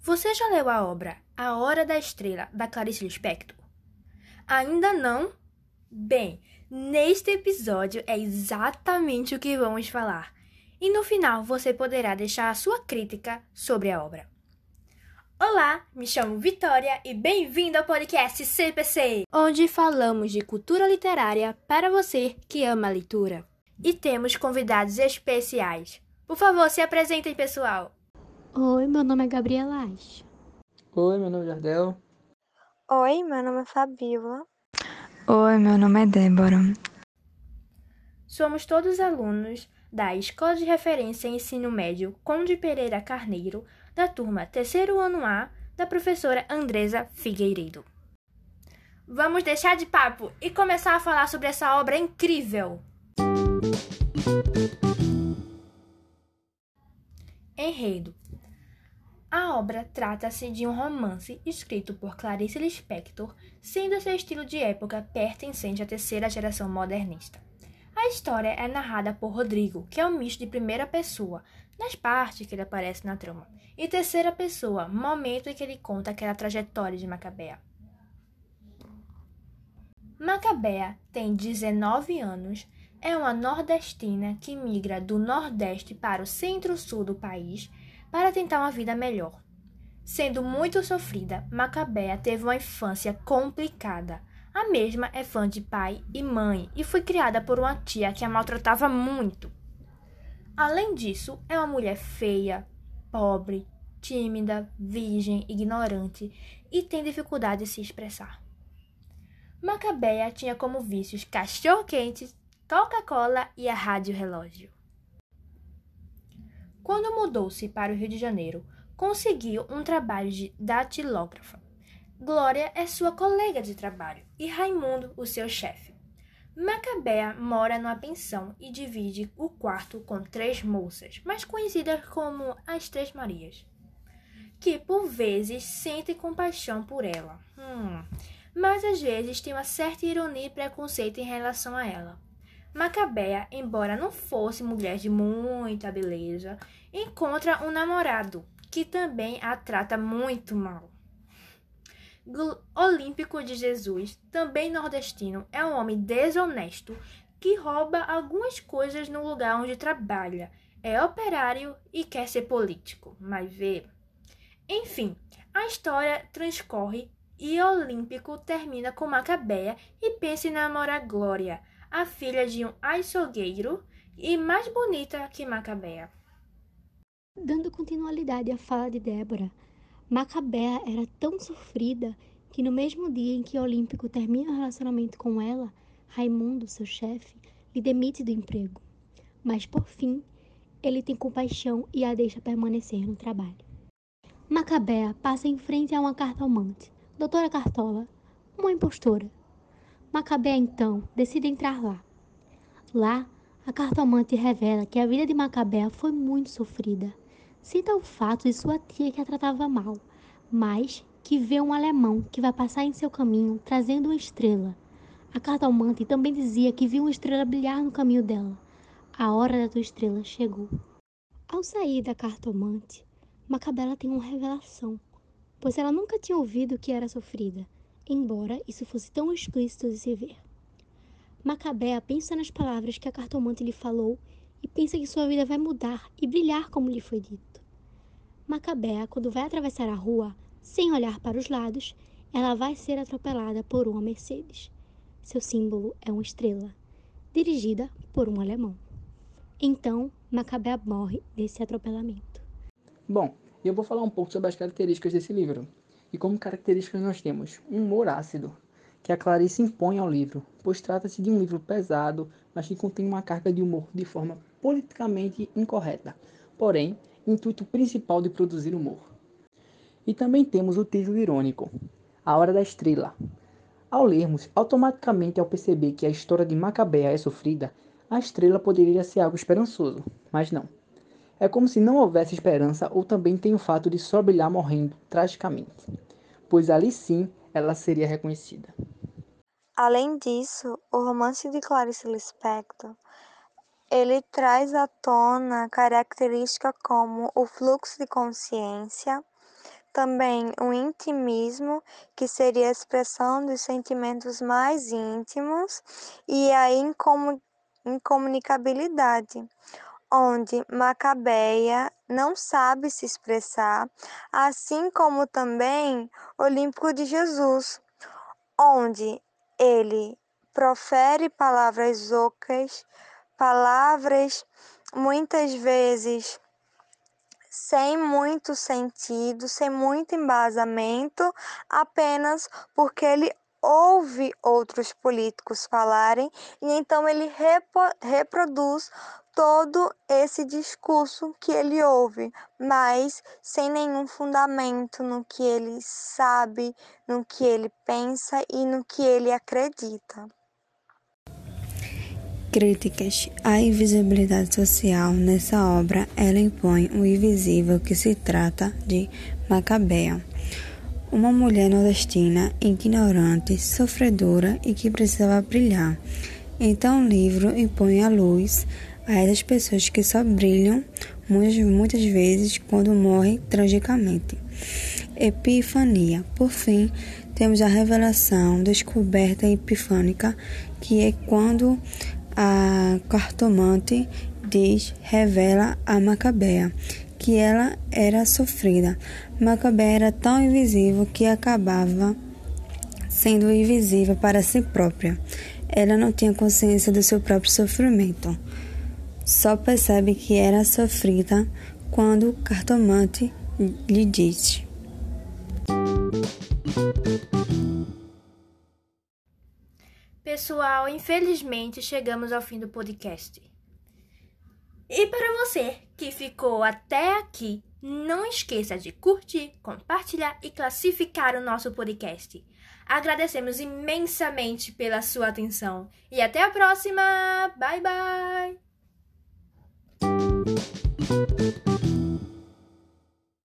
Você já leu a obra A Hora da Estrela, da Clarice Lispector? Ainda não? Bem, neste episódio é exatamente o que vamos falar. E no final você poderá deixar a sua crítica sobre a obra. Olá, me chamo Vitória e bem-vindo ao podcast CPC, onde falamos de cultura literária para você que ama a leitura. E temos convidados especiais. Por favor, se apresentem, pessoal. Oi, meu nome é Gabriela Aich. Oi, meu nome é Jardel. Oi, meu nome é Fabíola. Oi, meu nome é Débora. Somos todos alunos da Escola de Referência Ensino Médio Conde Pereira Carneiro, da turma terceiro ano A, da professora Andresa Figueiredo. Vamos deixar de papo e começar a falar sobre essa obra incrível. Enredo. A obra trata-se de um romance escrito por Clarice Lispector, sendo seu estilo de época pertencente à terceira geração modernista. A história é narrada por Rodrigo, que é um misto de primeira pessoa, nas partes que ele aparece na trama, e terceira pessoa, momento em que ele conta aquela trajetória de Macabea. Macabea tem 19 anos, é uma nordestina que migra do Nordeste para o centro-sul do país para tentar uma vida melhor. Sendo muito sofrida, Macabea teve uma infância complicada. A mesma é fã de pai e mãe e foi criada por uma tia que a maltratava muito. Além disso, é uma mulher feia, pobre, tímida, virgem, ignorante e tem dificuldade de se expressar. Macabeia tinha como vícios cachorro-quente, Coca-Cola e a rádio-relógio. Quando mudou-se para o Rio de Janeiro, conseguiu um trabalho de datilógrafa. Glória é sua colega de trabalho e Raimundo, o seu chefe. Macabea mora numa pensão e divide o quarto com três moças, mais conhecidas como as Três Marias, que por vezes sentem compaixão por ela, hum, mas às vezes tem uma certa ironia e preconceito em relação a ela. Macabea, embora não fosse mulher de muita beleza, encontra um namorado que também a trata muito mal. Olímpico de Jesus, também nordestino, é um homem desonesto que rouba algumas coisas no lugar onde trabalha. É operário e quer ser político, mas vê. Enfim, a história transcorre e Olímpico termina com Macabeia e pensa em namorar Glória, a filha de um açougueiro e mais bonita que Macabeia. Dando continuidade à fala de Débora, Macabea era tão sofrida que no mesmo dia em que Olímpico termina o relacionamento com ela, Raimundo, seu chefe, lhe demite do emprego. Mas por fim, ele tem compaixão e a deixa permanecer no trabalho. Macabea passa em frente a uma cartomante, Doutora Cartola, uma impostora. Macabea então decide entrar lá. Lá, a cartomante revela que a vida de Macabea foi muito sofrida cita o fato de sua tia que a tratava mal, mas que vê um alemão que vai passar em seu caminho trazendo uma estrela. A cartomante também dizia que viu uma estrela brilhar no caminho dela. A hora da tua estrela chegou. Ao sair da cartomante, Macabela tem uma revelação, pois ela nunca tinha ouvido que era sofrida, embora isso fosse tão explícito de se ver. Macabea pensa nas palavras que a cartomante lhe falou e pensa que sua vida vai mudar e brilhar como lhe foi dito. Macabea, quando vai atravessar a rua, sem olhar para os lados, ela vai ser atropelada por uma Mercedes. Seu símbolo é uma estrela, dirigida por um alemão. Então, Macabea morre desse atropelamento. Bom, eu vou falar um pouco sobre as características desse livro. E como características nós temos um humor ácido, que a Clarice impõe ao livro, pois trata-se de um livro pesado, mas que contém uma carga de humor de forma politicamente incorreta, porém, intuito principal de produzir humor. E também temos o título irônico, A Hora da Estrela. Ao lermos, automaticamente ao perceber que a história de Macabea é sofrida, a estrela poderia ser algo esperançoso, mas não. É como se não houvesse esperança ou também tem o fato de só brilhar morrendo tragicamente, pois ali sim ela seria reconhecida. Além disso, o romance de Clarice Lispector ele traz à tona características como o fluxo de consciência, também o intimismo, que seria a expressão dos sentimentos mais íntimos, e a incomunicabilidade, onde Macabeia não sabe se expressar, assim como também Olímpico de Jesus, onde ele profere palavras ocas, palavras muitas vezes sem muito sentido, sem muito embasamento, apenas porque ele ouve outros políticos falarem e então ele reproduz todo esse discurso que ele ouve, mas sem nenhum fundamento no que ele sabe, no que ele pensa e no que ele acredita. Críticas à invisibilidade social nessa obra, ela impõe o invisível que se trata de Macabea, uma mulher nordestina, ignorante, sofredora e que precisava brilhar. Então o livro impõe a luz a essas pessoas que só brilham muitas, muitas vezes quando morrem tragicamente. Epifania. Por fim, temos a revelação, descoberta epifânica, que é quando a cartomante diz, revela a Macabea que ela era sofrida. Macabea era tão invisível que acabava sendo invisível para si própria. Ela não tinha consciência do seu próprio sofrimento. Só percebe que era sofrida quando o cartomante lhe diz. Pessoal, infelizmente chegamos ao fim do podcast. E para você que ficou até aqui, não esqueça de curtir, compartilhar e classificar o nosso podcast. Agradecemos imensamente pela sua atenção e até a próxima! Bye bye!